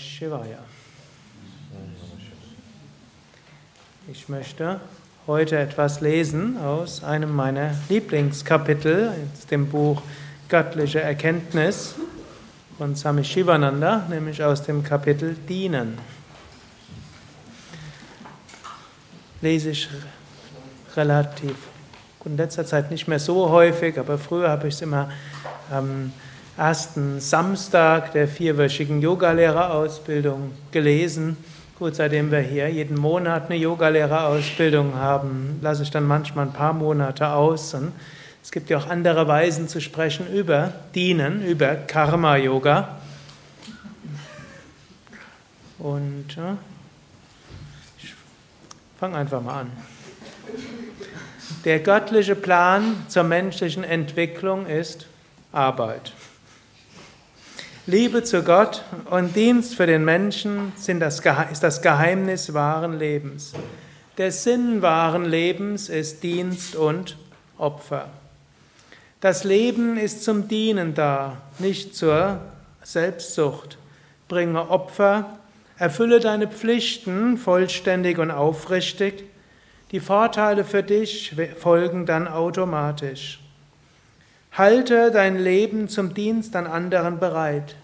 Shivaya. Ich möchte heute etwas lesen aus einem meiner Lieblingskapitel, dem Buch Göttliche Erkenntnis von Swami Shivananda, nämlich aus dem Kapitel Dienen. Lese ich relativ in letzter Zeit nicht mehr so häufig, aber früher habe ich es immer am ersten Samstag der vierwöchigen Yogalehrerausbildung gelesen. Gut, seitdem wir hier jeden Monat eine Yogalehrerausbildung haben, lasse ich dann manchmal ein paar Monate aus. Und es gibt ja auch andere Weisen zu sprechen über Dienen, über Karma-Yoga. Und ich fange einfach mal an. Der göttliche Plan zur menschlichen Entwicklung ist Arbeit. Liebe zu Gott und Dienst für den Menschen sind das, ist das Geheimnis wahren Lebens. Der Sinn wahren Lebens ist Dienst und Opfer. Das Leben ist zum Dienen da, nicht zur Selbstsucht. Bringe Opfer, erfülle deine Pflichten vollständig und aufrichtig. Die Vorteile für dich folgen dann automatisch. Halte dein Leben zum Dienst an anderen bereit.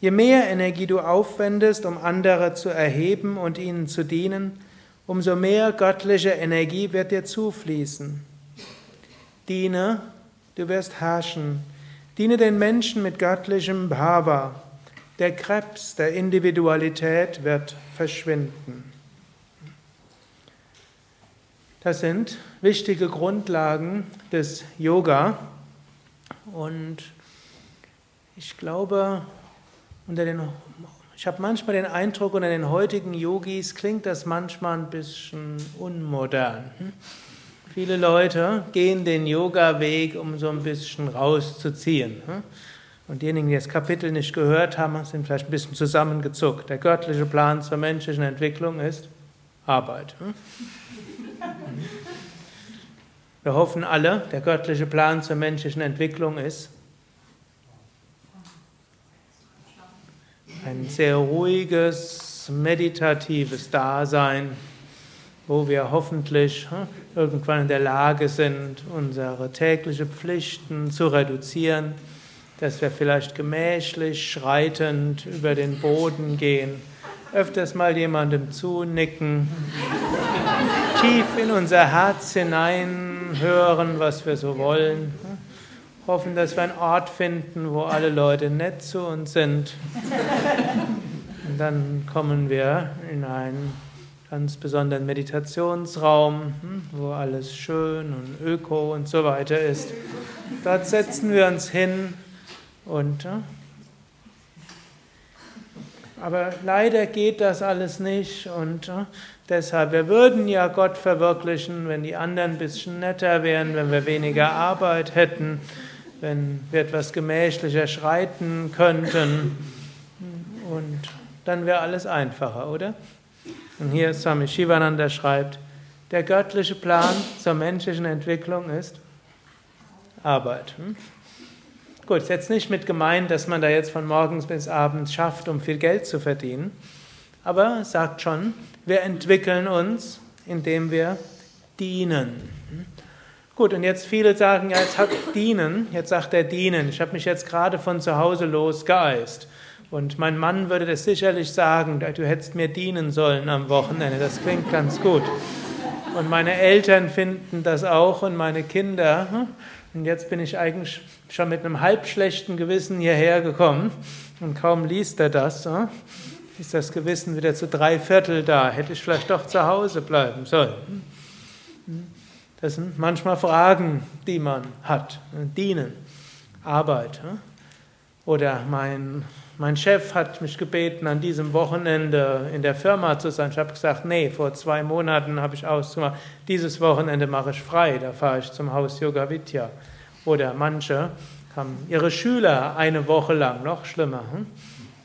Je mehr Energie du aufwendest, um andere zu erheben und ihnen zu dienen, umso mehr göttliche Energie wird dir zufließen. Diene, du wirst herrschen. Diene den Menschen mit göttlichem Bhava. Der Krebs der Individualität wird verschwinden. Das sind wichtige Grundlagen des Yoga. Und ich glaube, unter den, ich habe manchmal den Eindruck, unter den heutigen Yogis klingt das manchmal ein bisschen unmodern. Hm? Viele Leute gehen den Yoga-Weg, um so ein bisschen rauszuziehen. Hm? Und diejenigen, die das Kapitel nicht gehört haben, sind vielleicht ein bisschen zusammengezuckt. Der göttliche Plan zur menschlichen Entwicklung ist Arbeit. Wir hoffen alle, der göttliche Plan zur menschlichen Entwicklung ist. Ein sehr ruhiges, meditatives Dasein, wo wir hoffentlich hm, irgendwann in der Lage sind, unsere täglichen Pflichten zu reduzieren, dass wir vielleicht gemächlich, schreitend über den Boden gehen, öfters mal jemandem zunicken, tief in unser Herz hinein hören, was wir so wollen. Hoffen, dass wir einen Ort finden, wo alle Leute nett zu uns sind. Und dann kommen wir in einen ganz besonderen Meditationsraum, hm, wo alles schön und öko und so weiter ist. Dort setzen wir uns hin und aber leider geht das alles nicht und deshalb, wir würden ja Gott verwirklichen, wenn die anderen ein bisschen netter wären, wenn wir weniger Arbeit hätten, wenn wir etwas gemächlicher schreiten könnten und dann wäre alles einfacher, oder? Und hier Swami Shivananda schreibt, der göttliche Plan zur menschlichen Entwicklung ist Arbeit. Hm? Gut, ist jetzt nicht mit gemeint, dass man da jetzt von morgens bis abends schafft, um viel Geld zu verdienen. Aber sagt schon, wir entwickeln uns, indem wir dienen. Gut, und jetzt viele sagen, ja, jetzt hat dienen, jetzt sagt er dienen. Ich habe mich jetzt gerade von zu Hause los geeist. Und mein Mann würde das sicherlich sagen, du hättest mir dienen sollen am Wochenende. Das klingt ganz gut. Und meine Eltern finden das auch und meine Kinder. Hm? Und jetzt bin ich eigentlich schon mit einem halb schlechten Gewissen hierher gekommen und kaum liest er das, so, ist das Gewissen wieder zu drei Viertel da. Hätte ich vielleicht doch zu Hause bleiben sollen. Das sind manchmal Fragen, die man hat. Dienen, Arbeit. Oder mein, mein Chef hat mich gebeten, an diesem Wochenende in der Firma zu sein. Ich habe gesagt, nee, vor zwei Monaten habe ich ausgemacht, dieses Wochenende mache ich frei, da fahre ich zum Haus Yoga Vidya. Oder manche haben ihre Schüler eine Woche lang, noch schlimmer, hm,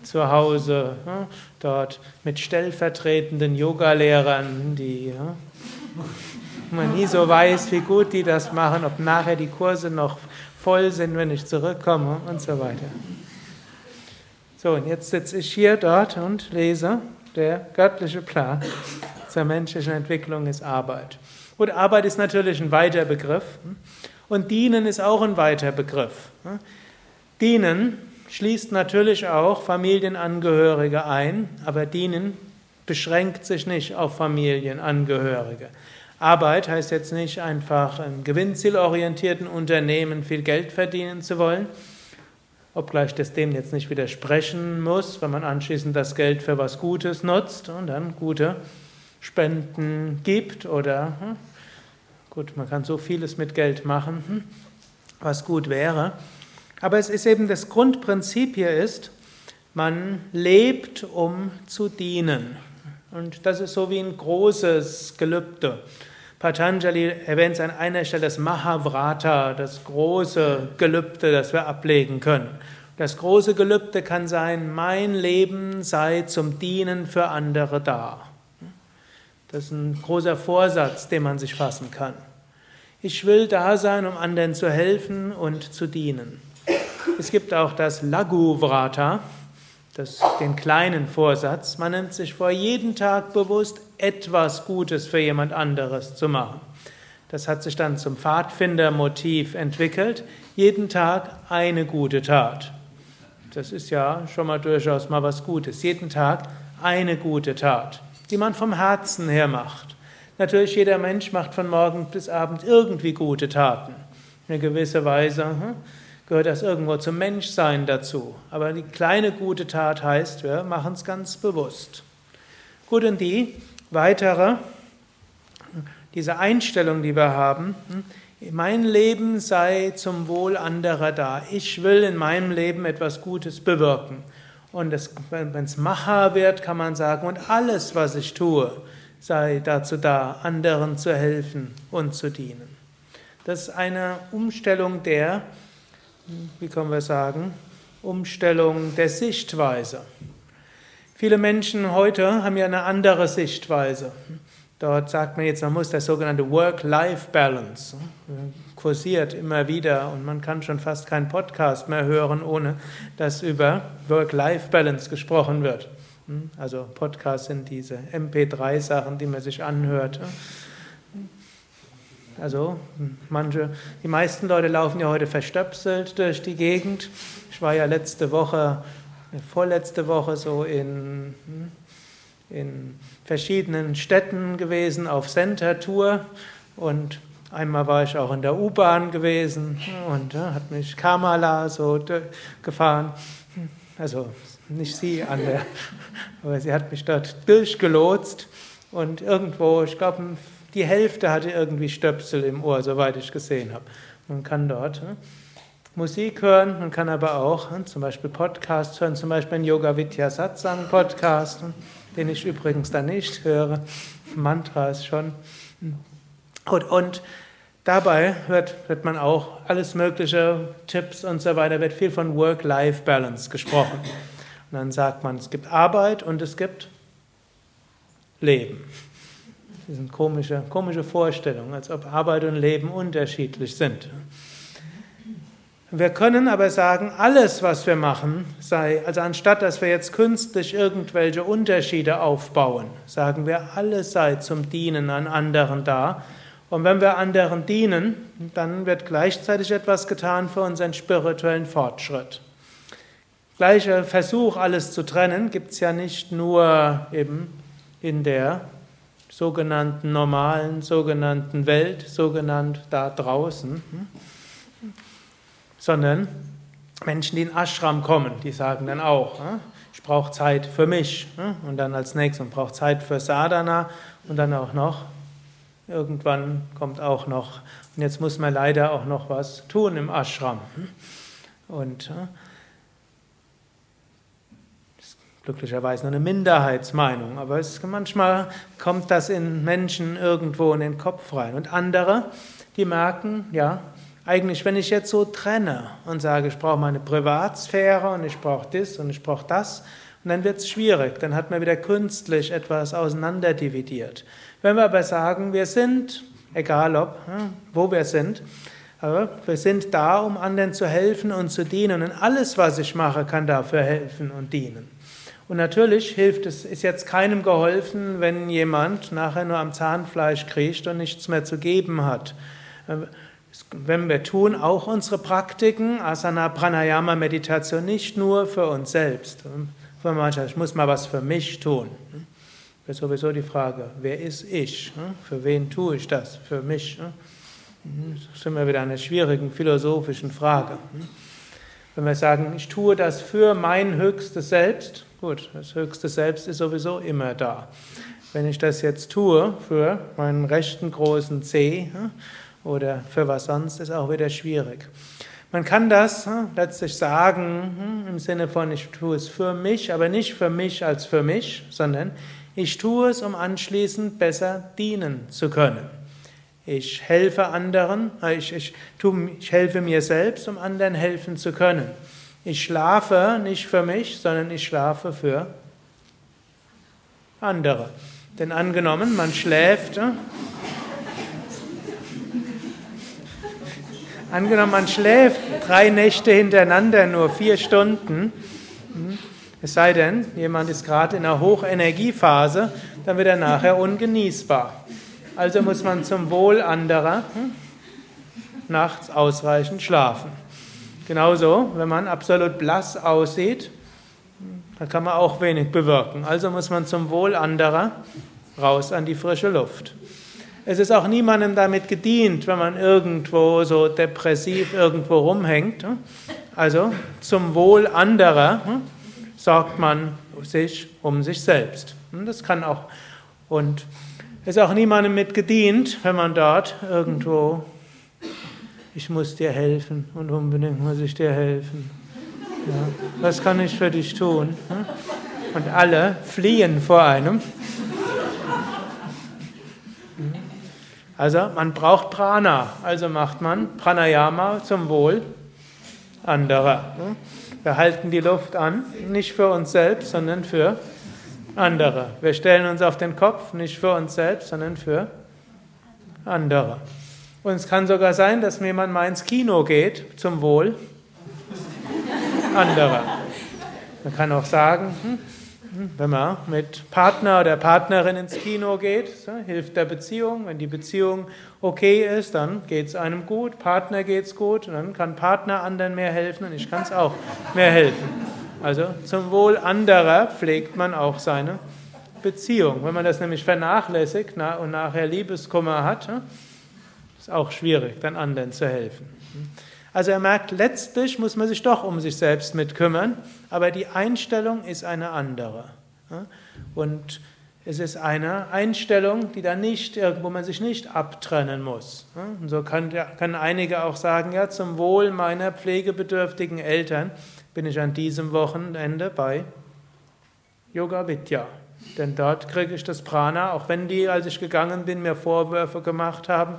zu Hause, hm, dort mit stellvertretenden Yogalehrern, die hm, man nie so weiß, wie gut die das machen, ob nachher die Kurse noch voll sind, wenn ich zurückkomme und so weiter. So, und jetzt sitze ich hier dort und lese, der göttliche Plan zur menschlichen Entwicklung ist Arbeit. Gut, Arbeit ist natürlich ein weiter Begriff und dienen ist auch ein weiter Begriff. Dienen schließt natürlich auch Familienangehörige ein, aber dienen beschränkt sich nicht auf Familienangehörige. Arbeit heißt jetzt nicht einfach im gewinnzielorientierten Unternehmen viel Geld verdienen zu wollen, obgleich das dem jetzt nicht widersprechen muss, wenn man anschließend das Geld für was Gutes nutzt und dann gute Spenden gibt oder hm, gut, man kann so vieles mit Geld machen, hm, was gut wäre. Aber es ist eben das Grundprinzip hier ist, man lebt, um zu dienen. Und das ist so wie ein großes Gelübde. Patanjali erwähnt es an einer Stelle das Mahavrata, das große Gelübde, das wir ablegen können. Das große Gelübde kann sein, mein Leben sei zum Dienen für andere da. Das ist ein großer Vorsatz, den man sich fassen kann. Ich will da sein, um anderen zu helfen und zu dienen. Es gibt auch das Lagu-Vrata, das, den kleinen Vorsatz. Man nimmt sich vor, jeden Tag bewusst etwas Gutes für jemand anderes zu machen. Das hat sich dann zum Pfadfindermotiv entwickelt. Jeden Tag eine gute Tat. Das ist ja schon mal durchaus mal was Gutes. Jeden Tag eine gute Tat, die man vom Herzen her macht. Natürlich, jeder Mensch macht von morgen bis abend irgendwie gute Taten. In einer gewissen Weise. Hm? Gehört das irgendwo zum Menschsein dazu. Aber die kleine gute Tat heißt, wir machen es ganz bewusst. Gut, und die weitere, diese Einstellung, die wir haben, mein Leben sei zum Wohl anderer da. Ich will in meinem Leben etwas Gutes bewirken. Und wenn es Macha wird, kann man sagen, und alles, was ich tue, sei dazu da, anderen zu helfen und zu dienen. Das ist eine Umstellung der wie können wir sagen, Umstellung der Sichtweise. Viele Menschen heute haben ja eine andere Sichtweise. Dort sagt man jetzt, man muss das sogenannte Work-Life-Balance kursiert immer wieder und man kann schon fast keinen Podcast mehr hören, ohne dass über Work-Life-Balance gesprochen wird. Also Podcasts sind diese MP3-Sachen, die man sich anhört. Also manche, die meisten Leute laufen ja heute verstöpselt durch die Gegend. Ich war ja letzte Woche, vorletzte Woche so in, in verschiedenen Städten gewesen auf Center-Tour und einmal war ich auch in der U-Bahn gewesen und ja, hat mich Kamala so gefahren. Also nicht sie an der, aber sie hat mich dort durchgelotst und irgendwo, ich glaube, die Hälfte hatte irgendwie Stöpsel im Ohr, soweit ich gesehen habe. Man kann dort hm, Musik hören, man kann aber auch hm, zum Beispiel Podcasts hören, zum Beispiel einen Yoga Vidya Satsang Podcast, hm, den ich übrigens da nicht höre. Mantras schon. Und, und dabei wird, wird man auch alles mögliche Tipps und so weiter, wird viel von Work-Life-Balance gesprochen. Und dann sagt man, es gibt Arbeit und es gibt Leben. Das sind komische, komische Vorstellungen, als ob Arbeit und Leben unterschiedlich sind. Wir können aber sagen, alles, was wir machen, sei, also anstatt dass wir jetzt künstlich irgendwelche Unterschiede aufbauen, sagen wir, alles sei zum Dienen an anderen da. Und wenn wir anderen dienen, dann wird gleichzeitig etwas getan für unseren spirituellen Fortschritt. Gleicher Versuch, alles zu trennen, gibt es ja nicht nur eben in der sogenannten normalen, sogenannten Welt, sogenannt da draußen, hm? sondern Menschen, die in Ashram kommen, die sagen dann auch, hm? ich brauche Zeit für mich hm? und dann als nächstes und brauche Zeit für Sadhana und dann auch noch, irgendwann kommt auch noch, und jetzt muss man leider auch noch was tun im Ashram. Und glücklicherweise nur eine Minderheitsmeinung, aber es, manchmal kommt das in Menschen irgendwo in den Kopf rein. Und andere, die merken, ja, eigentlich, wenn ich jetzt so trenne und sage, ich brauche meine Privatsphäre und ich brauche das und ich brauche das, und dann wird es schwierig, dann hat man wieder künstlich etwas auseinanderdividiert. Wenn wir aber sagen, wir sind, egal ob, wo wir sind, Aber wir sind da, um anderen zu helfen und zu dienen. Und alles, was ich mache, kann dafür helfen und dienen. Und natürlich hilft es, ist jetzt keinem geholfen, wenn jemand nachher nur am Zahnfleisch kriecht und nichts mehr zu geben hat. Wenn wir tun auch unsere Praktiken, Asana, Pranayama, Meditation, nicht nur für uns selbst. Für manche, ich muss mal was für mich tun. Das ist sowieso die Frage, wer ist ich? Für wen tue ich das? Für mich? Das sind wir wieder einer schwierigen philosophischen Frage. Wenn wir sagen, ich tue das für mein höchstes Selbst, gut, das höchste Selbst ist sowieso immer da. Wenn ich das jetzt tue für meinen rechten großen C oder für was sonst, ist auch wieder schwierig. Man kann das letztlich sagen im Sinne von, ich tue es für mich, aber nicht für mich als für mich, sondern ich tue es, um anschließend besser dienen zu können. Ich helfe anderen, äh, ich, ich, tu, ich helfe mir selbst, um anderen helfen zu können. Ich schlafe nicht für mich, sondern ich schlafe für andere. Denn angenommen, man schläft, äh, angenommen, man schläft drei Nächte hintereinander, nur vier Stunden, hm, es sei denn, jemand ist gerade in einer Hochenergiephase, dann wird er nachher ungenießbar. Also muss man zum Wohl anderer hm, nachts ausreichend schlafen. Genauso, wenn man absolut blass aussieht, da kann man auch wenig bewirken. Also muss man zum Wohl anderer raus an die frische Luft. Es ist auch niemandem damit gedient, wenn man irgendwo so depressiv irgendwo rumhängt. Hm. Also zum Wohl anderer hm, sorgt man sich um sich selbst. Das kann auch und ist auch niemandem mit gedient, wenn man dort irgendwo, ich muss dir helfen und unbedingt muss ich dir helfen. Ja, was kann ich für dich tun? Und alle fliehen vor einem. Also man braucht Prana, also macht man Pranayama zum Wohl anderer. Wir halten die Luft an, nicht für uns selbst, sondern für andere. Wir stellen uns auf den Kopf, nicht für uns selbst, sondern für andere. Und es kann sogar sein, dass jemand mal ins Kino geht, zum Wohl anderer. Man kann auch sagen, hm, hm, wenn man mit Partner oder Partnerin ins Kino geht, hilft der Beziehung. Wenn die Beziehung okay ist, dann geht es einem gut, Partner geht es gut, und dann kann Partner anderen mehr helfen und ich kann es auch mehr helfen. Also zum Wohl anderer pflegt man auch seine Beziehung. Wenn man das nämlich vernachlässigt und nachher Liebeskummer hat, ist auch schwierig, dann anderen zu helfen. Also er merkt, letztlich muss man sich doch um sich selbst mit kümmern, aber die Einstellung ist eine andere. Und es ist eine Einstellung, die dann nicht, wo man sich nicht abtrennen muss. Und so können, einige auch sagen, ja, zum Wohl meiner pflegebedürftigen Eltern bin ich an diesem Wochenende bei Yoga Vidya. Denn dort kriege ich das Prana, auch wenn die, als ich gegangen bin, mir Vorwürfe gemacht haben.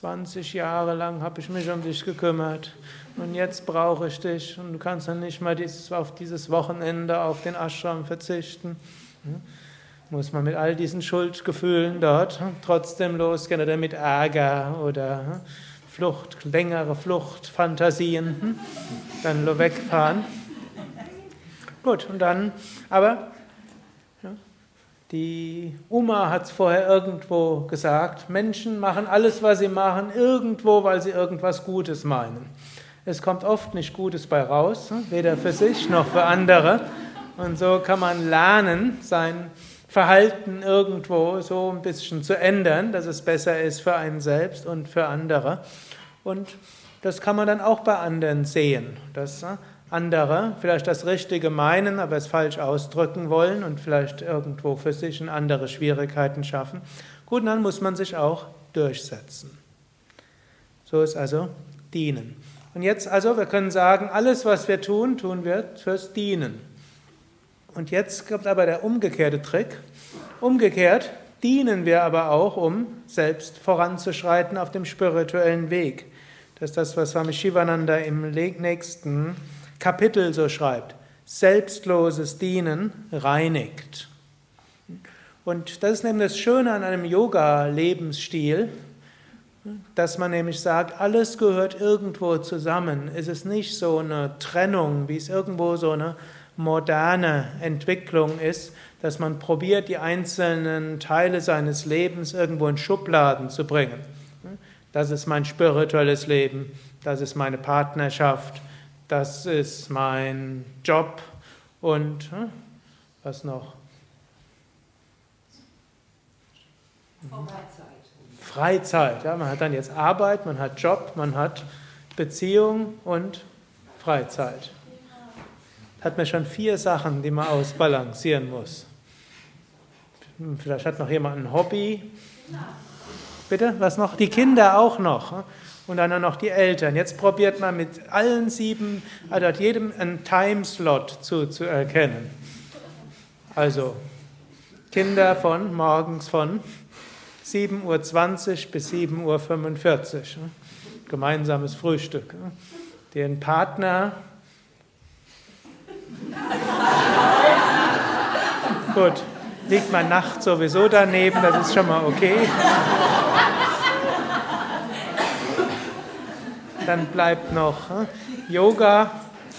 20 Jahre lang habe ich mich um dich gekümmert und jetzt brauche ich dich und du kannst dann nicht mal dieses, auf dieses Wochenende auf den Ashram verzichten. Hm? Muss man mit all diesen Schuldgefühlen dort trotzdem losgehen oder mit Ärger oder hm? Flucht, längere Fluchtfantasien, hm? dann wegfahren. Gut, und dann, aber die Uma hat es vorher irgendwo gesagt, Menschen machen alles, was sie machen, irgendwo, weil sie irgendwas Gutes meinen. Es kommt oft nicht Gutes bei raus, hm? weder für sich noch für andere. Und so kann man lernen, sein Verhalten irgendwo so ein bisschen zu ändern, dass es besser ist für einen selbst und für andere. Und das kann man dann auch bei anderen sehen, dass äh, andere vielleicht das Richtige meinen, aber es falsch ausdrücken wollen und vielleicht irgendwo für sich andere Schwierigkeiten schaffen. Gut, dann muss man sich auch durchsetzen. So ist also Dienen. Und jetzt also, wir können sagen, alles, was wir tun, tun wir fürs Dienen. Und jetzt kommt aber der umgekehrte Trick. Umgekehrt dienen wir aber auch, um selbst voranzuschreiten auf dem spirituellen Weg. Das ist das, was Swami Shivananda im nächsten Kapitel so schreibt. Selbstloses Dienen reinigt. Und das ist nämlich das Schöne an einem Yoga-Lebensstil. dass man nämlich sagt, alles gehört irgendwo zusammen. Es ist nicht so eine Trennung, wie es irgendwo so eine moderne Entwicklung ist, dass man probiert, die einzelnen Teile seines Lebens irgendwo in Schubladen zu bringen. Das ist mein spirituelles Leben, das ist meine Partnerschaft, das ist mein Job und hm, was noch? Freizeit. Freizeit, ja, man hat dann jetzt Arbeit, man hat Job, man hat Beziehung und Freizeit hat man schon vier Sachen, die man ausbalancieren muss. Vielleicht hat noch jemand ein Hobby. Bitte, was noch? Die Kinder auch noch. Und dann noch die Eltern. Jetzt probiert man mit allen sieben, also hat jedem einen Timeslot zu, zu erkennen. Also Kinder von morgens von 7.20 Uhr bis 7.45 Uhr. Gemeinsames Frühstück. Den Partner Gut, liegt man nachts sowieso daneben, das ist schon mal okay. Dann bleibt noch hm, Yoga,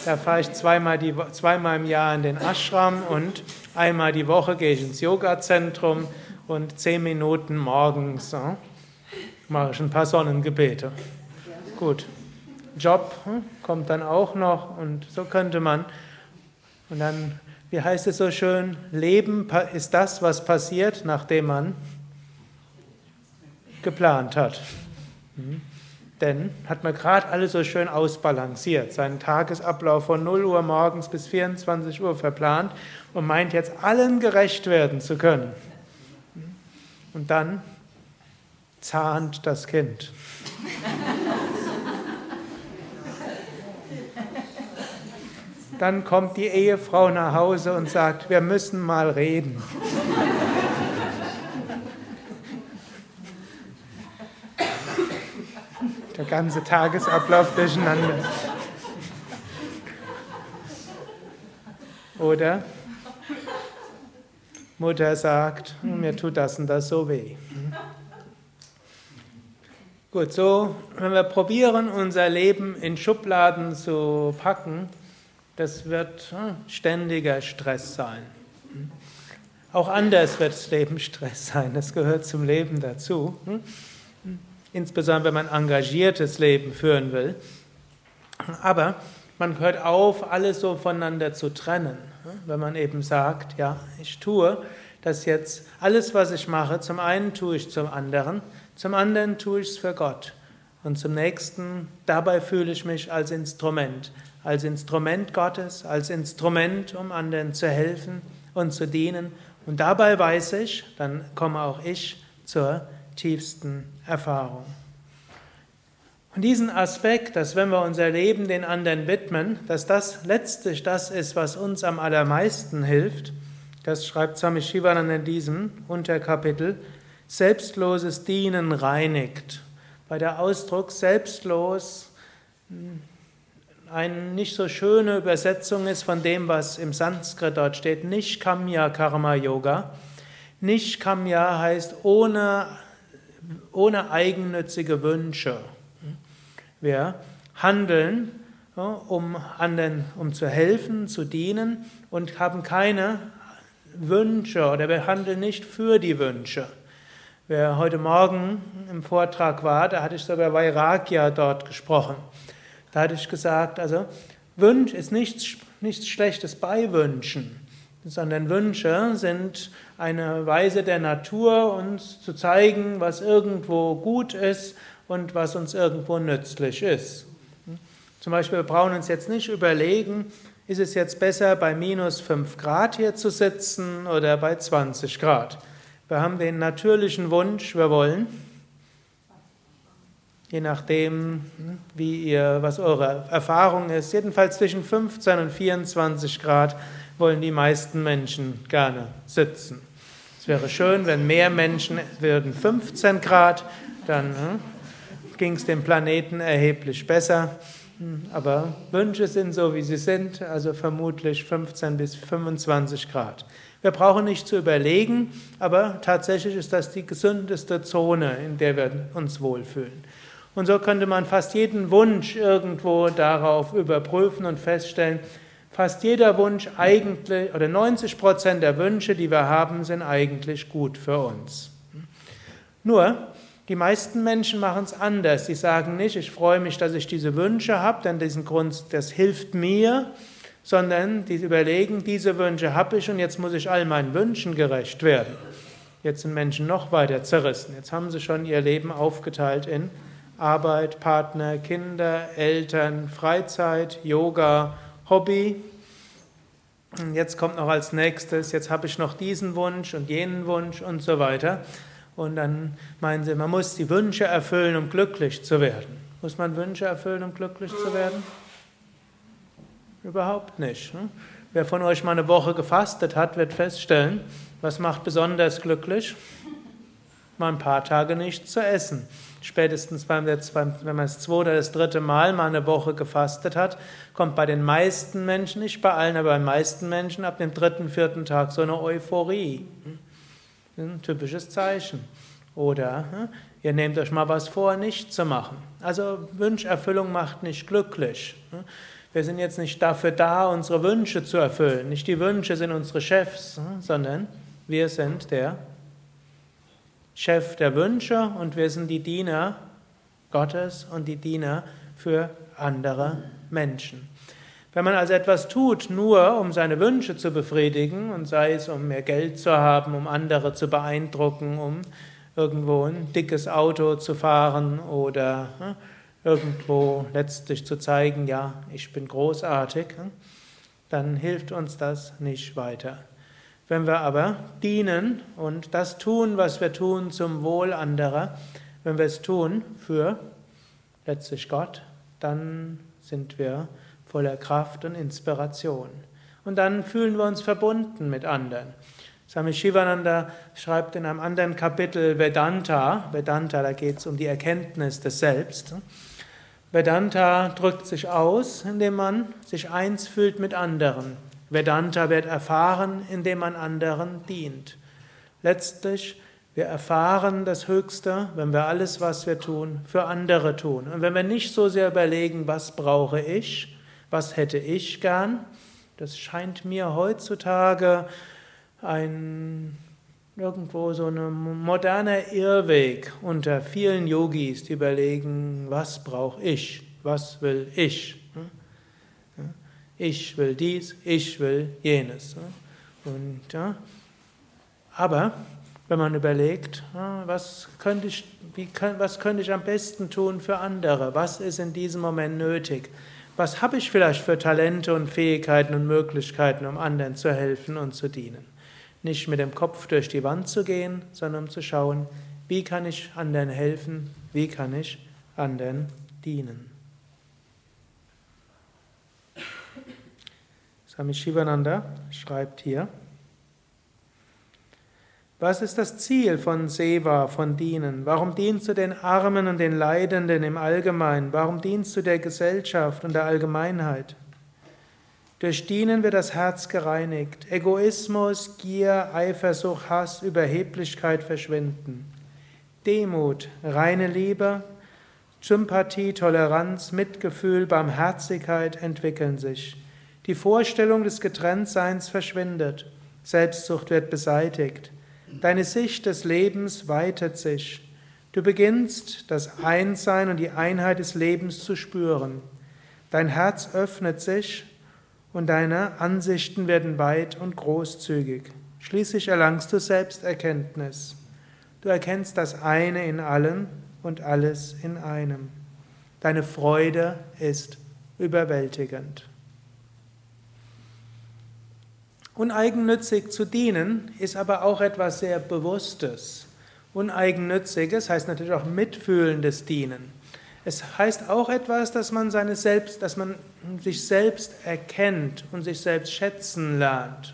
da fahre ich zweimal, die, zweimal im Jahr in den Ashram und einmal die Woche gehe ich ins Yoga-Zentrum und zehn Minuten morgens hm, mache ich ein paar Sonnengebete. Gut. Job hm, kommt dann auch noch und so könnte man und dann, wie heißt es so schön, Leben ist das, was passiert, nachdem man geplant hat. Hm? Denn hat man gerade alles so schön ausbalanciert, seinen Tagesablauf von 0 Uhr morgens bis 24 Uhr verplant und meint jetzt allen gerecht werden zu können. Und dann zahnt das Kind. Dann kommt die Ehefrau nach Hause und sagt, wir müssen mal reden. Der ganze Tagesablauf durcheinander. Oder Mutter sagt, mir tut das und das so weh. Gut, so, wenn wir probieren, unser Leben in Schubladen zu packen, das wird hm, ständiger Stress sein. Hm. Auch anders wird das Leben Stress sein, das gehört zum Leben dazu. Insbesondere wenn man ein engagiertes Leben führen will. Aber man hört auf, alles so voneinander zu trennen. Wenn man eben sagt, ja, ich tue das jetzt, alles, was ich mache, zum einen tue ich zum anderen, zum anderen tue ich es für Gott. Und zum nächsten, dabei fühle ich mich als Instrument als Instrument Gottes, als Instrument, um anderen zu helfen und zu dienen. Und dabei weiß ich, dann komme auch ich zur tiefsten Erfahrung. Und diesen Aspekt, dass wenn wir unser Leben den anderen widmen, dass das letztlich das ist, was uns am allermeisten hilft, das schreibt Swami Shivananda in diesem Unterkapitel, selbstloses Dienen reinigt. Bei der Ausdruck selbstlos eine nicht so schöne Übersetzung ist von dem, was im Sanskrit dort steht. Nicht Kamya Karma Yoga. Nicht Kamya heißt ohne, ohne eigennützige Wünsche. Wir handeln, um anderen, um zu helfen, zu dienen und haben keine Wünsche oder wir handeln nicht für die Wünsche. Wer heute Morgen im Vortrag war, da hatte ich sogar Vairagya dort gesprochen. Da hatte ich gesagt, also Wunsch ist nichts, nichts Schlechtes bei Wünschen, sondern Wünsche sind eine Weise der Natur, uns zu zeigen, was irgendwo gut ist und was uns irgendwo nützlich ist. Zum Beispiel, wir brauchen uns jetzt nicht überlegen, ist es jetzt besser, bei minus 5 Grad hier zu sitzen oder bei 20 Grad. Wir haben den natürlichen Wunsch, wir wollen je nachdem, wie ihr, was eure Erfahrung ist. Jedenfalls zwischen 15 und 24 Grad wollen die meisten Menschen gerne sitzen. Es wäre schön, wenn mehr Menschen würden 15 Grad, dann hm, ging es dem Planeten erheblich besser. Aber Wünsche sind so, wie sie sind, also vermutlich 15 bis 25 Grad. Wir brauchen nicht zu überlegen, aber tatsächlich ist das die gesündeste Zone, in der wir uns wohlfühlen. Und so könnte man fast jeden Wunsch irgendwo darauf überprüfen und feststellen, fast jeder Wunsch eigentlich, oder 90 Prozent der Wünsche, die wir haben, sind eigentlich gut für uns. Nur, die meisten Menschen machen es anders. Sie sagen nicht, ich freue mich, dass ich diese Wünsche habe, denn diesen Grund, das hilft mir, sondern die überlegen, diese Wünsche habe ich und jetzt muss ich all meinen Wünschen gerecht werden. Jetzt sind Menschen noch weiter zerrissen. Jetzt haben sie schon ihr Leben aufgeteilt in Arbeit, Partner, Kinder, Eltern, Freizeit, Yoga, Hobby. Und jetzt kommt noch als nächstes, jetzt habe ich noch diesen Wunsch und jenen Wunsch und so weiter. Und dann meinen sie, man muss die Wünsche erfüllen, um glücklich zu werden. Muss man Wünsche erfüllen, um glücklich zu werden? Überhaupt nicht. Ne? Wer von euch mal eine Woche gefastet hat, wird feststellen, was macht besonders glücklich? Mal ein paar Tage nichts zu essen. Spätestens beim, wenn man das zweite oder das dritte Mal mal eine Woche gefastet hat, kommt bei den meisten Menschen, nicht bei allen, aber bei den meisten Menschen ab dem dritten, vierten Tag so eine Euphorie. Ein typisches Zeichen. Oder hm, ihr nehmt euch mal was vor, nicht zu machen. Also Wünscherfüllung macht nicht glücklich. Hm. Wir sind jetzt nicht dafür da, unsere Wünsche zu erfüllen. Nicht die Wünsche sind unsere Chefs, hm, sondern wir sind der Chef der Wünsche und wir sind die Diener Gottes und die Diener für andere Menschen. Wenn man also etwas tut, nur um seine Wünsche zu befriedigen, und sei es um mehr Geld zu haben, um andere zu beeindrucken, um irgendwo ein dickes Auto zu fahren oder ne, irgendwo letztlich zu zeigen, ja, ich bin großartig, ne, dann hilft uns das nicht weiter. Wenn wir aber dienen und das tun, was wir tun zum Wohl anderer, wenn wir es tun für letztlich Gott, dann sind wir voller Kraft und Inspiration. Und dann fühlen wir uns verbunden mit anderen. Swami Shivananda schreibt in einem anderen Kapitel Vedanta, Vedanta, da geht es um die Erkenntnis des Selbst. Vedanta drückt sich aus, indem man sich eins fühlt mit anderen. Vedanta wird erfahren, indem man anderen dient. Letztlich, wir erfahren das Höchste, wenn wir alles, was wir tun, für andere tun. Und wenn wir nicht so sehr überlegen, was brauche ich, was hätte ich gern? Das scheint mir heutzutage ein irgendwo so ein moderner Irrweg unter vielen Yogis, die überlegen, was brauche ich, was will ich. Ich will dies, ich will jenes. Und, ja, aber wenn man überlegt, was könnte, ich, wie, was könnte ich am besten tun für andere, was ist in diesem Moment nötig, was habe ich vielleicht für Talente und Fähigkeiten und Möglichkeiten, um anderen zu helfen und zu dienen? Nicht mit dem Kopf durch die Wand zu gehen, sondern um zu schauen, wie kann ich anderen helfen, wie kann ich anderen dienen. Swami Shivananda schreibt hier, was ist das Ziel von Seva, von Dienen? Warum dienst du den Armen und den Leidenden im Allgemeinen? Warum dienst du der Gesellschaft und der Allgemeinheit? Durch Dienen wird das Herz gereinigt. Egoismus, Gier, Eifersucht, Hass, Überheblichkeit verschwinden. Demut, reine Liebe, Sympathie, Toleranz, Mitgefühl, Barmherzigkeit entwickeln sich. Die Vorstellung des Getrenntseins verschwindet. Selbstsucht wird beseitigt. Deine Sicht des Lebens weitet sich. Du beginnst das Einssein und die Einheit des Lebens zu spüren. Dein Herz öffnet sich und deine Ansichten werden weit und großzügig. Schließlich erlangst du Selbsterkenntnis. Du erkennst das eine in allen und alles in einem. Deine Freude ist überwältigend. Uneigennützig zu dienen ist aber auch etwas sehr Bewusstes. Uneigennütziges heißt natürlich auch mitfühlendes Dienen. Es heißt auch etwas, dass man, seine selbst, dass man sich selbst erkennt und sich selbst schätzen lernt.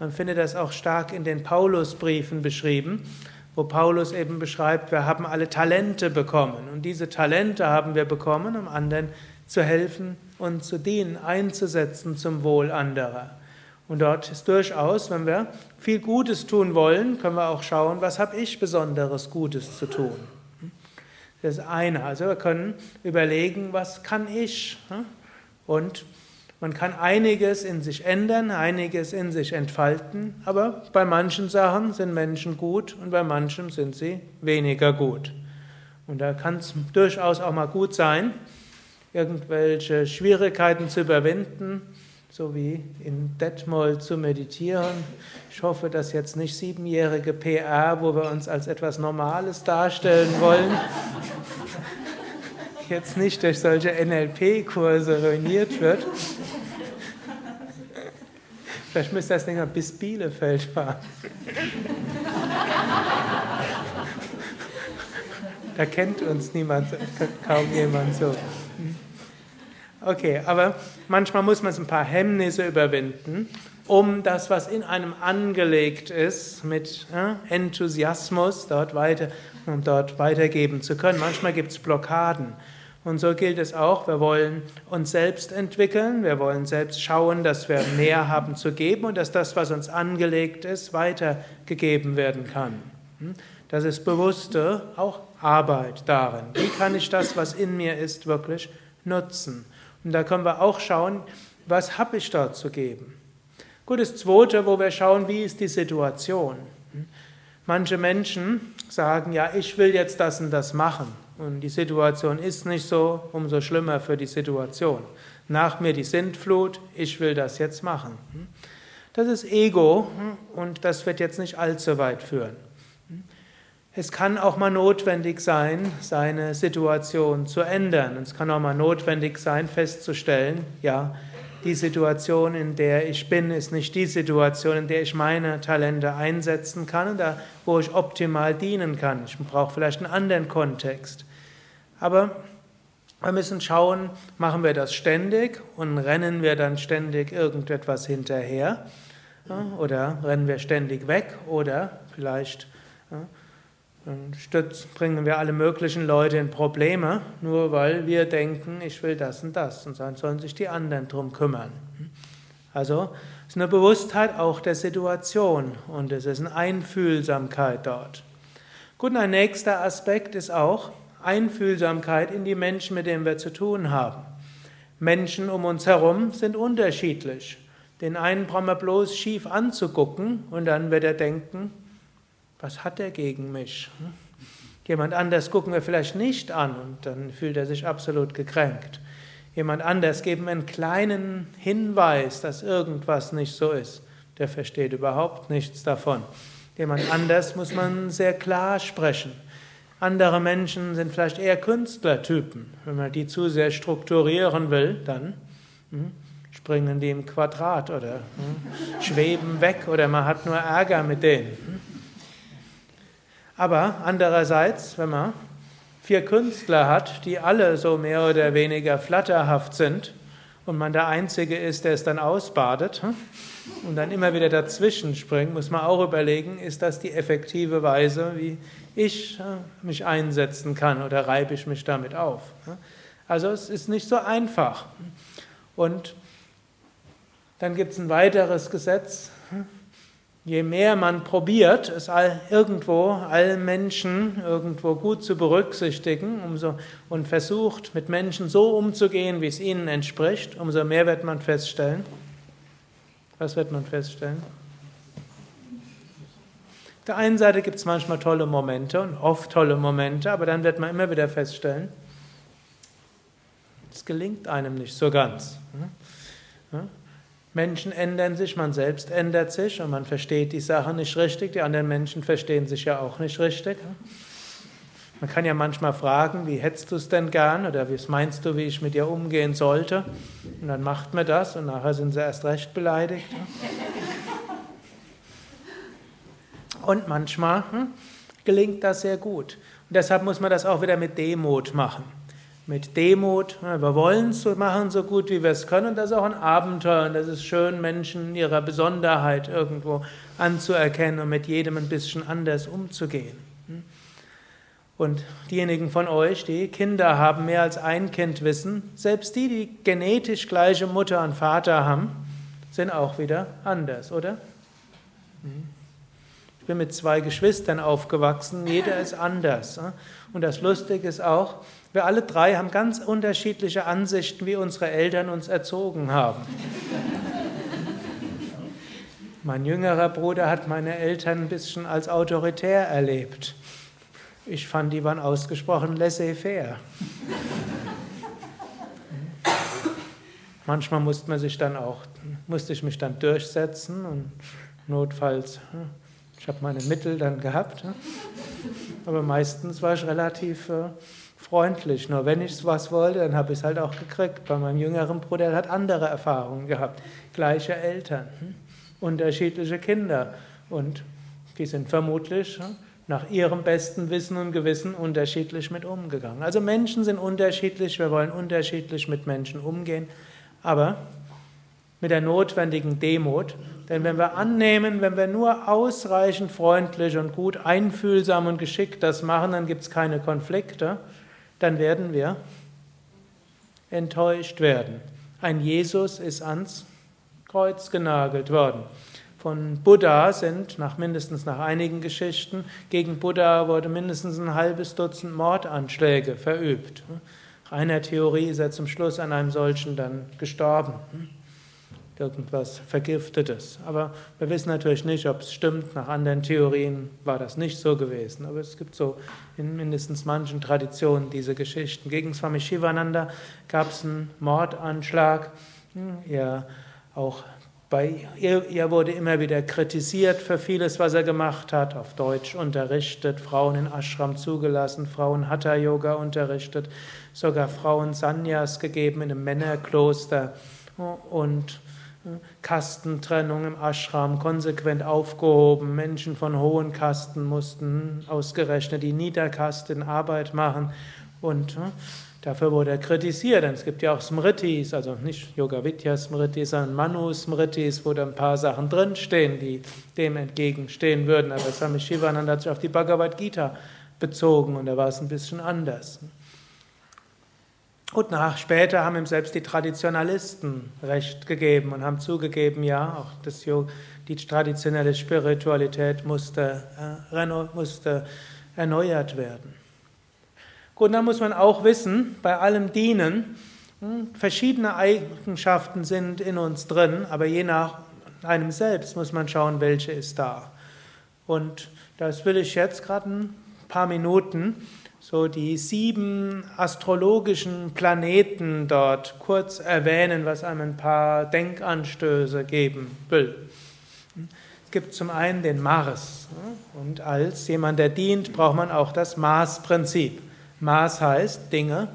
Man findet das auch stark in den Paulusbriefen beschrieben, wo Paulus eben beschreibt, wir haben alle Talente bekommen und diese Talente haben wir bekommen, um anderen zu helfen und zu dienen, einzusetzen zum Wohl anderer. Und dort ist durchaus, wenn wir viel Gutes tun wollen, können wir auch schauen, was habe ich besonderes Gutes zu tun. Das ist eine. Also wir können überlegen, was kann ich? Und man kann einiges in sich ändern, einiges in sich entfalten, aber bei manchen Sachen sind Menschen gut und bei manchen sind sie weniger gut. Und da kann es durchaus auch mal gut sein, irgendwelche Schwierigkeiten zu überwinden, so wie in Detmold zu meditieren. Ich hoffe, dass jetzt nicht siebenjährige PR, wo wir uns als etwas Normales darstellen wollen, jetzt nicht durch solche NLP-Kurse ruiniert wird. Vielleicht müsste das Ding bis Bielefeld fahren. Da kennt uns niemand, kaum jemand so. Okay, aber manchmal muss man ein paar Hemmnisse überwinden, um das, was in einem angelegt ist, mit äh, Enthusiasmus dort weiter, um dort weitergeben zu können. Manchmal gibt es Blockaden. Und so gilt es auch, wir wollen uns selbst entwickeln, wir wollen selbst schauen, dass wir mehr haben zu geben und dass das, was uns angelegt ist, weitergegeben werden kann. Hm? Das ist bewusste auch Arbeit darin. Wie kann ich das, was in mir ist, wirklich nutzen? Und da können wir auch schauen, was habe ich dort zu geben. Gut, das Zweite, wo wir schauen, wie ist die Situation. Manche Menschen sagen, ja, ich will jetzt das und das machen und die Situation ist nicht so, umso schlimmer für die Situation. Nach mir die Sintflut, ich will das jetzt machen. Das ist Ego und das wird jetzt nicht allzu weit führen. Es kann auch mal notwendig sein, seine Situation zu ändern. Es kann auch mal notwendig sein, festzustellen, ja, die Situation, in der ich bin, ist nicht die Situation, in der ich meine Talente einsetzen kann und da, wo ich optimal dienen kann. Ich brauche vielleicht einen anderen Kontext. Aber wir müssen schauen, machen wir das ständig und rennen wir dann ständig irgendetwas hinterher? Oder rennen wir ständig weg? Oder vielleicht Stütz, bringen wir alle möglichen Leute in Probleme, nur weil wir denken, ich will das und das. Und dann sollen sich die anderen drum kümmern. Also es ist eine Bewusstheit auch der Situation und es ist eine Einfühlsamkeit dort. Gut, ein nächster Aspekt ist auch Einfühlsamkeit in die Menschen, mit denen wir zu tun haben. Menschen um uns herum sind unterschiedlich. Den einen brauchen wir bloß schief anzugucken und dann wird er denken, was hat er gegen mich? Hm? Jemand anders gucken wir vielleicht nicht an und dann fühlt er sich absolut gekränkt. Jemand anders geben einen kleinen Hinweis, dass irgendwas nicht so ist. Der versteht überhaupt nichts davon. Jemand anders muss man sehr klar sprechen. Andere Menschen sind vielleicht eher Künstlertypen. Wenn man die zu sehr strukturieren will, dann hm, springen die im Quadrat oder hm, schweben weg oder man hat nur Ärger mit denen. Hm. Aber andererseits, wenn man vier Künstler hat, die alle so mehr oder weniger flatterhaft sind und man der Einzige ist, der es dann ausbadet hm, und dann immer wieder dazwischen springt, muss man auch überlegen, ist das die effektive Weise, wie ich mich einsetzen kann oder reibe ich mich damit auf. Also es ist nicht so einfach. Und dann gibt es ein weiteres Gesetz, Je mehr man probiert, es all, irgendwo allen Menschen irgendwo gut zu berücksichtigen umso, und versucht, mit Menschen so umzugehen, wie es ihnen entspricht, umso mehr wird man feststellen. Was wird man feststellen? Auf der einen Seite gibt es manchmal tolle Momente und oft tolle Momente, aber dann wird man immer wieder feststellen, es gelingt einem nicht so ganz. Menschen ändern sich, man selbst ändert sich und man versteht die Sache nicht richtig. Die anderen Menschen verstehen sich ja auch nicht richtig. Man kann ja manchmal fragen, wie hättest du es denn gern oder was meinst du, wie ich mit dir umgehen sollte? Und dann macht man das und nachher sind sie erst recht beleidigt. Und manchmal hm, gelingt das sehr gut. Und deshalb muss man das auch wieder mit Demut machen mit Demut. Wir wollen es machen, so gut wie wir es können. Das ist auch ein Abenteuer. Und das ist schön, Menschen in ihrer Besonderheit irgendwo anzuerkennen und mit jedem ein bisschen anders umzugehen. Und diejenigen von euch, die Kinder haben, mehr als ein Kind wissen, selbst die, die genetisch gleiche Mutter und Vater haben, sind auch wieder anders, oder? Ich bin mit zwei Geschwistern aufgewachsen, jeder ist anders. Und das Lustige ist auch, wir alle drei haben ganz unterschiedliche Ansichten, wie unsere Eltern uns erzogen haben. Mein jüngerer Bruder hat meine Eltern ein bisschen als autoritär erlebt. Ich fand, die waren ausgesprochen laissez-faire. Manchmal musste man sich dann auch, musste ich mich dann durchsetzen und notfalls, hm, ich habe meine Mittel dann gehabt, hm. aber meistens war ich relativ äh, freundlich. Nur wenn ich was wollte, dann habe ich es halt auch gekriegt. Bei meinem jüngeren Bruder der hat andere Erfahrungen gehabt, gleiche Eltern. Hm unterschiedliche Kinder und die sind vermutlich nach ihrem besten Wissen und Gewissen unterschiedlich mit umgegangen. Also Menschen sind unterschiedlich, wir wollen unterschiedlich mit Menschen umgehen, aber mit der notwendigen Demut, denn wenn wir annehmen, wenn wir nur ausreichend freundlich und gut einfühlsam und geschickt das machen, dann gibt es keine Konflikte, dann werden wir enttäuscht werden. Ein Jesus ist ans Kreuz genagelt worden. Von Buddha sind, nach mindestens nach einigen Geschichten, gegen Buddha wurde mindestens ein halbes Dutzend Mordanschläge verübt. Nach einer Theorie ist er zum Schluss an einem solchen dann gestorben. Irgendwas Vergiftetes. Aber wir wissen natürlich nicht, ob es stimmt. Nach anderen Theorien war das nicht so gewesen. Aber es gibt so in mindestens manchen Traditionen diese Geschichten. Gegen Swami Shivananda gab es einen Mordanschlag. Er auch bei ihr, ihr, wurde immer wieder kritisiert für vieles, was er gemacht hat, auf Deutsch unterrichtet, Frauen in Ashram zugelassen, Frauen Hatha Yoga unterrichtet, sogar Frauen Sanyas gegeben in einem Männerkloster und Kastentrennung im Ashram konsequent aufgehoben. Menschen von hohen Kasten mussten ausgerechnet die Niederkasten Arbeit machen und äh, Dafür wurde er kritisiert, denn es gibt ja auch Smritis, also nicht Yoga Vidya Smritis, sondern Manu Smritis, wo da ein paar Sachen drinstehen, die dem entgegenstehen würden. Aber Swami Shivananda hat sich auf die Bhagavad Gita bezogen und da war es ein bisschen anders. Und nach später haben ihm selbst die Traditionalisten Recht gegeben und haben zugegeben, ja, auch das, die traditionelle Spiritualität musste, äh, musste erneuert werden. Und dann muss man auch wissen, bei allem Dienen, hm, verschiedene Eigenschaften sind in uns drin, aber je nach einem selbst muss man schauen, welche ist da. Und das will ich jetzt gerade ein paar Minuten so die sieben astrologischen Planeten dort kurz erwähnen, was einem ein paar Denkanstöße geben will. Es gibt zum einen den Mars. Und als jemand, der dient, braucht man auch das Mars-Prinzip. Maß heißt Dinge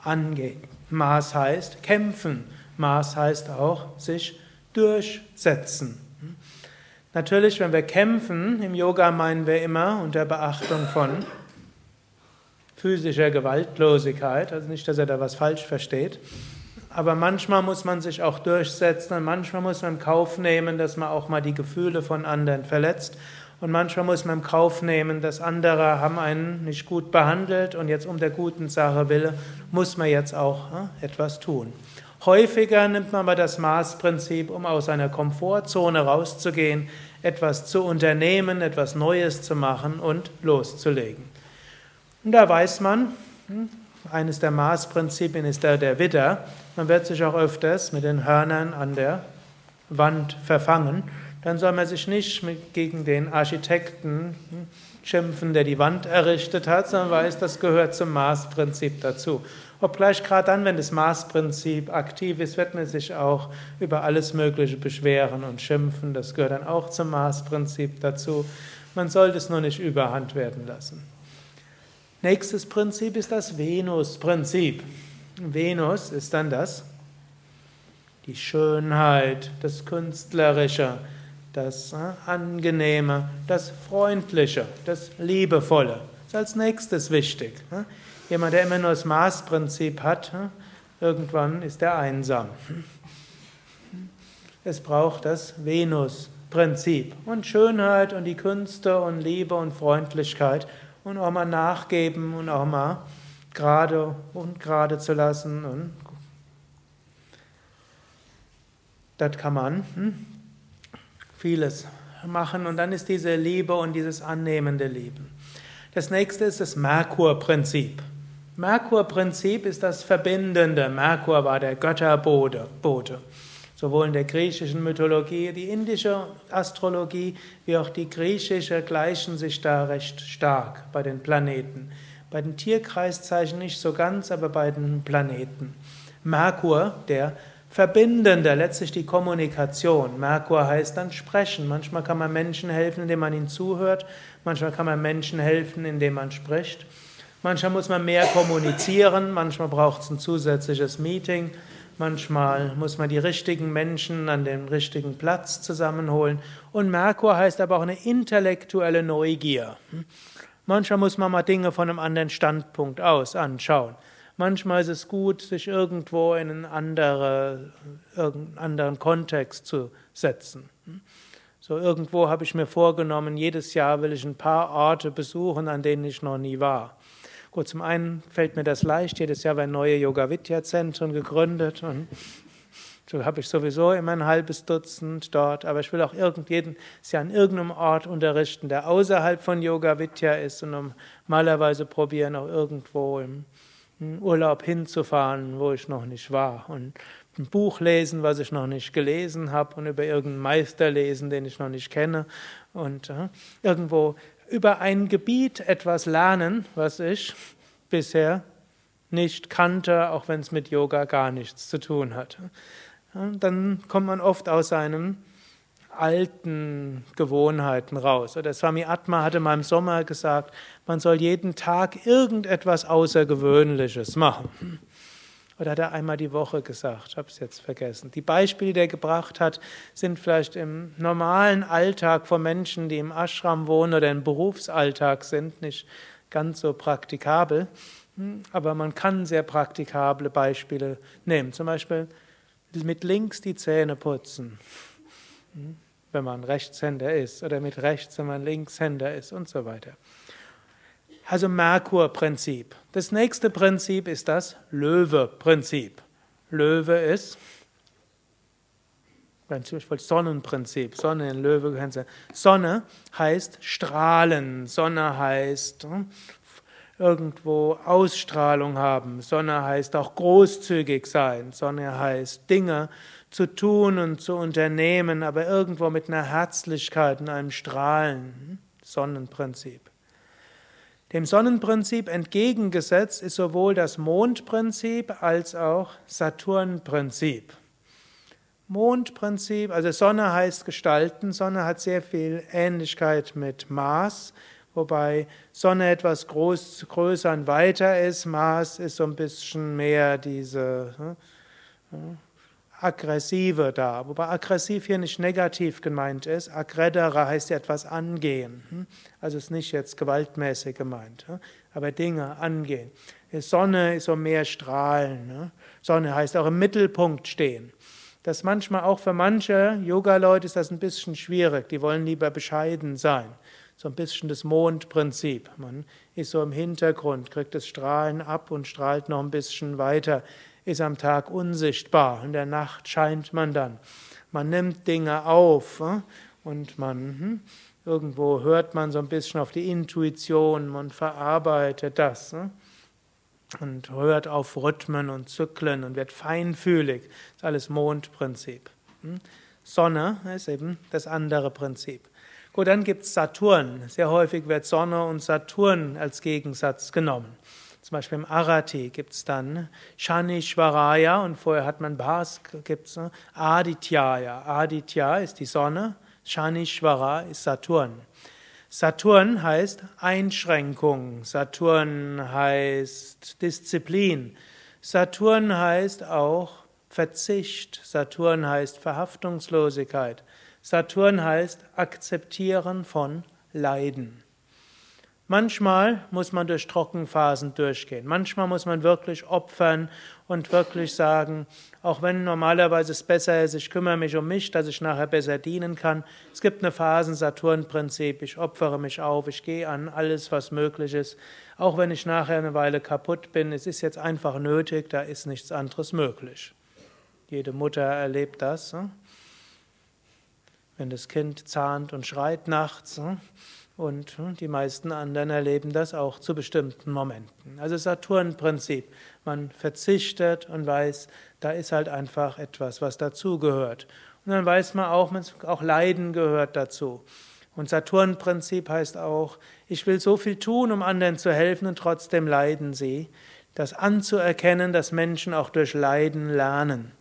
angehen. Maß heißt kämpfen. Maß heißt auch sich durchsetzen. Natürlich, wenn wir kämpfen, im Yoga meinen wir immer unter Beachtung von physischer Gewaltlosigkeit, also nicht, dass er da was falsch versteht, aber manchmal muss man sich auch durchsetzen und manchmal muss man in Kauf nehmen, dass man auch mal die Gefühle von anderen verletzt und manchmal muss man im Kauf nehmen, dass andere haben einen nicht gut behandelt und jetzt um der guten Sache willen muss man jetzt auch äh, etwas tun. Häufiger nimmt man aber das Maßprinzip, um aus einer Komfortzone rauszugehen, etwas zu unternehmen, etwas Neues zu machen und loszulegen. Und da weiß man, hm, eines der Maßprinzipien ist da der Widder. Man wird sich auch öfters mit den Hörnern an der Wand verfangen dann soll man sich nicht gegen den Architekten schimpfen, der die Wand errichtet hat, sondern weiß, das gehört zum Maßprinzip dazu. Obgleich gerade dann, wenn das Maßprinzip aktiv ist, wird man sich auch über alles Mögliche beschweren und schimpfen. Das gehört dann auch zum Maßprinzip dazu. Man sollte es nur nicht überhand werden lassen. Nächstes Prinzip ist das Venus-Prinzip. Venus ist dann das, die Schönheit, das Künstlerische, das äh, Angenehme, das Freundliche, das Liebevolle. Das ist als nächstes wichtig. Ne? Jemand, der immer nur das Maßprinzip hat, ne? irgendwann ist er einsam. Es braucht das Venus-Prinzip und Schönheit und die Künste und Liebe und Freundlichkeit und auch mal nachgeben und auch mal gerade und gerade zu lassen. Und das kann man hm, vieles machen und dann ist diese Liebe und dieses annehmende Lieben. Das nächste ist das Merkur-Prinzip. Merkur-Prinzip ist das Verbindende. Merkur war der Götterbote. Sowohl in der griechischen Mythologie, die indische Astrologie, wie auch die griechische gleichen sich da recht stark bei den Planeten. Bei den Tierkreiszeichen nicht so ganz, aber bei den Planeten. Merkur, der Verbindende, letztlich die Kommunikation. Merkur heißt dann sprechen. Manchmal kann man Menschen helfen, indem man ihnen zuhört. Manchmal kann man Menschen helfen, indem man spricht. Manchmal muss man mehr kommunizieren. Manchmal braucht es ein zusätzliches Meeting. Manchmal muss man die richtigen Menschen an den richtigen Platz zusammenholen. Und Merkur heißt aber auch eine intellektuelle Neugier. Manchmal muss man mal Dinge von einem anderen Standpunkt aus anschauen. Manchmal ist es gut, sich irgendwo in einen andere, irgendeinen anderen Kontext zu setzen. So irgendwo habe ich mir vorgenommen, jedes Jahr will ich ein paar Orte besuchen, an denen ich noch nie war. Gut, zum einen fällt mir das leicht. Jedes Jahr werden neue Yoga-Vidya-Zentren gegründet und so habe ich sowieso immer ein halbes Dutzend dort. Aber ich will auch irgendjeden ja an irgendeinem Ort unterrichten, der außerhalb von Yoga Vidya ist und normalerweise probieren auch irgendwo im Urlaub hinzufahren, wo ich noch nicht war und ein Buch lesen, was ich noch nicht gelesen habe und über irgendeinen Meister lesen, den ich noch nicht kenne und äh, irgendwo über ein Gebiet etwas lernen, was ich bisher nicht kannte, auch wenn es mit Yoga gar nichts zu tun hat. Dann kommt man oft aus seinen alten Gewohnheiten raus. Oder Swami Atma hatte mal im Sommer gesagt, man soll jeden Tag irgendetwas Außergewöhnliches machen. Oder hat er einmal die Woche gesagt? Ich habe es jetzt vergessen. Die Beispiele, die er gebracht hat, sind vielleicht im normalen Alltag von Menschen, die im Ashram wohnen oder im Berufsalltag sind, nicht ganz so praktikabel. Aber man kann sehr praktikable Beispiele nehmen. Zum Beispiel mit links die Zähne putzen, wenn man Rechtshänder ist, oder mit rechts, wenn man Linkshänder ist und so weiter. Also Merkur-Prinzip. Das nächste Prinzip ist das Löwe-Prinzip. Löwe ist, Sonnenprinzip, Sonne in Löwe, Sonne heißt strahlen, Sonne heißt hm, irgendwo Ausstrahlung haben, Sonne heißt auch großzügig sein, Sonne heißt Dinge zu tun und zu unternehmen, aber irgendwo mit einer Herzlichkeit und einem Strahlen, hm, Sonnenprinzip. Dem Sonnenprinzip entgegengesetzt ist sowohl das Mondprinzip als auch Saturnprinzip. Mondprinzip, also Sonne heißt gestalten, Sonne hat sehr viel Ähnlichkeit mit Mars, wobei Sonne etwas groß, größer und weiter ist, Mars ist so ein bisschen mehr diese hm, aggressive da, wobei aggressiv hier nicht negativ gemeint ist. Aggredere heißt ja etwas angehen, hm? also ist nicht jetzt gewaltmäßig gemeint, hm? aber Dinge angehen. Sonne ist so mehr strahlen. Ne? Sonne heißt auch im Mittelpunkt stehen. Das manchmal auch für manche Yoga-Leute ist das ein bisschen schwierig. Die wollen lieber bescheiden sein. So ein bisschen das Mondprinzip. Man ist so im Hintergrund, kriegt das Strahlen ab und strahlt noch ein bisschen weiter ist am Tag unsichtbar. In der Nacht scheint man dann. Man nimmt Dinge auf hm, und man hm, irgendwo hört man so ein bisschen auf die Intuition, man verarbeitet das hm, und hört auf Rhythmen und Zyklen und wird feinfühlig. Das ist alles Mondprinzip. Sonne ist eben das andere Prinzip. Gut, dann gibt es Saturn. Sehr häufig wird Sonne und Saturn als Gegensatz genommen. Zum Beispiel im Arati gibt es dann Shanishwaraya und vorher hat man Bhas, gibt es Adityaya. Aditya ist die Sonne, Shanishwara ist Saturn. Saturn heißt Einschränkung, Saturn heißt Disziplin, Saturn heißt auch Verzicht, Saturn heißt Verhaftungslosigkeit, Saturn heißt Akzeptieren von Leiden. Manchmal muss man durch Trockenphasen durchgehen. Manchmal muss man wirklich opfern und wirklich sagen, auch wenn normalerweise es besser ist, ich kümmere mich um mich, dass ich nachher besser dienen kann. Es gibt eine Phasen-Saturn-Prinzip. Ich opfere mich auf, ich gehe an alles, was möglich ist. Auch wenn ich nachher eine Weile kaputt bin, es ist jetzt einfach nötig, da ist nichts anderes möglich. Jede Mutter erlebt das. Hm? Wenn das Kind zahnt und schreit nachts, hm? Und hm, die meisten anderen erleben das auch zu bestimmten Momenten. Also Saturn-Prinzip. Man verzichtet und weiß, da ist halt einfach etwas, was dazugehört. Und dann weiß man auch, auch Leiden gehört dazu. Und Saturn-Prinzip heißt auch, ich will so viel tun, um anderen zu helfen und trotzdem leiden sie. Das anzuerkennen, dass Menschen auch durch Leiden lernen.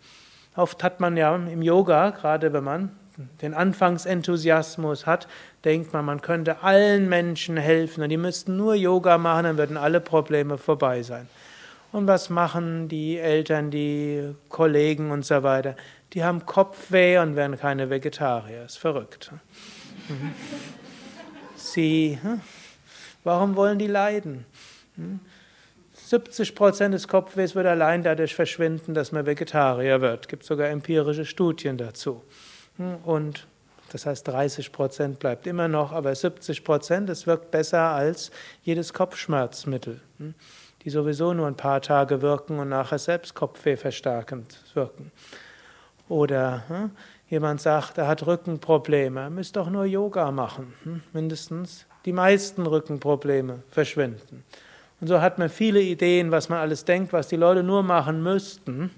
Oft hat man ja im Yoga, gerade wenn man den Anfangsenthusiasmus hat, denkt man, man könnte allen Menschen helfen und die müssten nur Yoga machen, dann würden alle Probleme vorbei sein. Und was machen die Eltern, die Kollegen und so weiter? Die haben Kopfweh und werden keine Vegetarier. Ist verrückt. Sie, hm? warum wollen die leiden? 70 hm? Prozent des Kopfwehs wird allein dadurch verschwinden, dass man Vegetarier wird. Es gibt sogar empirische Studien dazu. Hm? Und das heißt, 30 Prozent bleibt immer noch, aber 70 Prozent, es wirkt besser als jedes Kopfschmerzmittel, hm? die sowieso nur ein paar Tage wirken und nachher selbst Kopfweh verstärkend wirken. Oder hm? jemand sagt, er hat Rückenprobleme, er müsste doch nur Yoga machen. Mindestens die meisten Rückenprobleme verschwinden. Und so hat man viele Ideen, was man alles denkt, was die Leute nur machen müssten.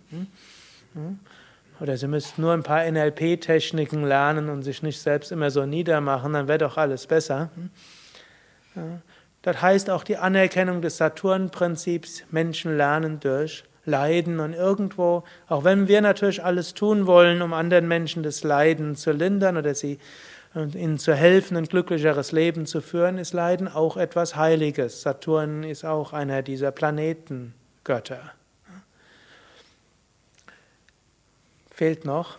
Oder sie müssten nur ein paar NLP-Techniken lernen und sich nicht selbst immer so niedermachen, dann wäre doch alles besser. Das heißt auch die Anerkennung des Saturn-Prinzips, Menschen lernen durch Leiden und irgendwo, auch wenn wir natürlich alles tun wollen, um anderen Menschen das Leiden zu lindern oder sie ihnen zu helfen, ein glücklicheres Leben zu führen, ist Leiden auch etwas Heiliges. Saturn ist auch einer dieser Planetengötter. Fehlt noch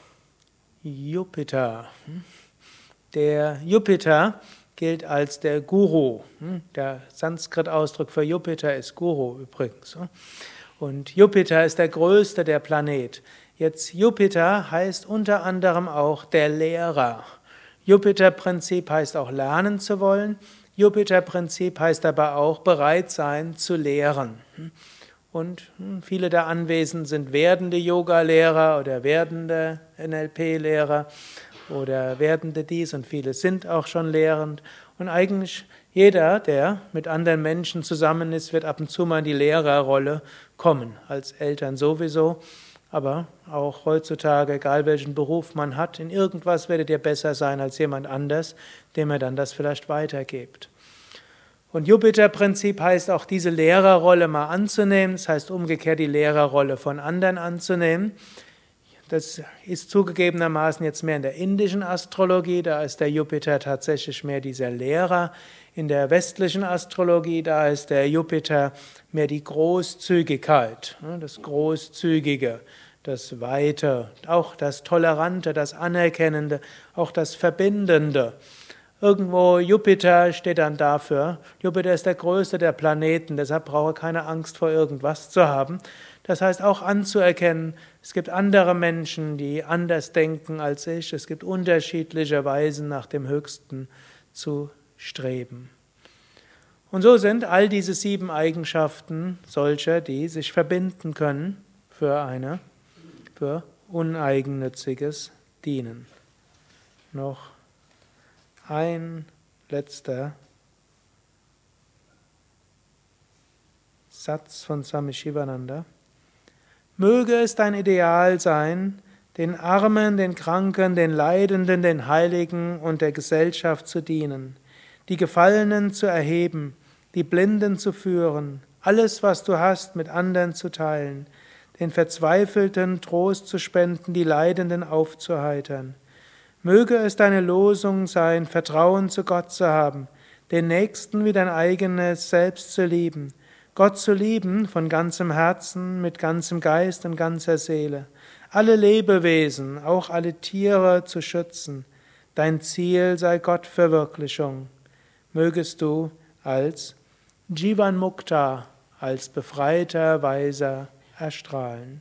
Jupiter. Der Jupiter gilt als der Guru. Der Sanskrit-Ausdruck für Jupiter ist Guru übrigens. Und Jupiter ist der größte der Planet. Jetzt Jupiter heißt unter anderem auch der Lehrer. Jupiter-Prinzip heißt auch lernen zu wollen. Jupiter-Prinzip heißt aber auch bereit sein zu lehren. Und hm, viele der Anwesenden sind werdende Yoga-Lehrer oder werdende NLP-Lehrer oder werdende dies und viele sind auch schon lehrend. Und eigentlich jeder, der mit anderen Menschen zusammen ist, wird ab und zu mal in die Lehrerrolle kommen. Als Eltern sowieso, aber auch heutzutage, egal welchen Beruf man hat, in irgendwas werdet ihr besser sein als jemand anders, dem er dann das vielleicht weitergibt. Und Jupiter-Prinzip heißt auch, diese Lehrerrolle mal anzunehmen, das heißt umgekehrt die Lehrerrolle von anderen anzunehmen. Das ist zugegebenermaßen jetzt mehr in der indischen Astrologie, da ist der Jupiter tatsächlich mehr dieser Lehrer. In der westlichen Astrologie, da ist der Jupiter mehr die Großzügigkeit, ne, das Großzügige, das Weite, auch das Tolerante, das Anerkennende, auch das Verbindende. Irgendwo Jupiter steht dann dafür. Jupiter ist der größte der Planeten, deshalb brauche ich keine Angst vor irgendwas zu haben. Das heißt auch anzuerkennen, es gibt andere Menschen, die anders denken als ich. Es gibt unterschiedliche Weisen, nach dem Höchsten zu streben. Und so sind all diese sieben Eigenschaften solcher, die sich verbinden können für eine, für uneigennütziges Dienen. Noch ein letzter Satz von Swami Shivananda. Möge es dein Ideal sein, den Armen, den Kranken, den Leidenden, den Heiligen und der Gesellschaft zu dienen, die Gefallenen zu erheben, die Blinden zu führen, alles, was du hast, mit anderen zu teilen, den Verzweifelten Trost zu spenden, die Leidenden aufzuheitern. Möge es deine Losung sein, Vertrauen zu Gott zu haben, den Nächsten wie dein eigenes Selbst zu lieben, Gott zu lieben von ganzem Herzen, mit ganzem Geist und ganzer Seele, alle Lebewesen, auch alle Tiere zu schützen. Dein Ziel sei Gottverwirklichung. Mögest du als Jivan Mukta, als befreiter, weiser erstrahlen.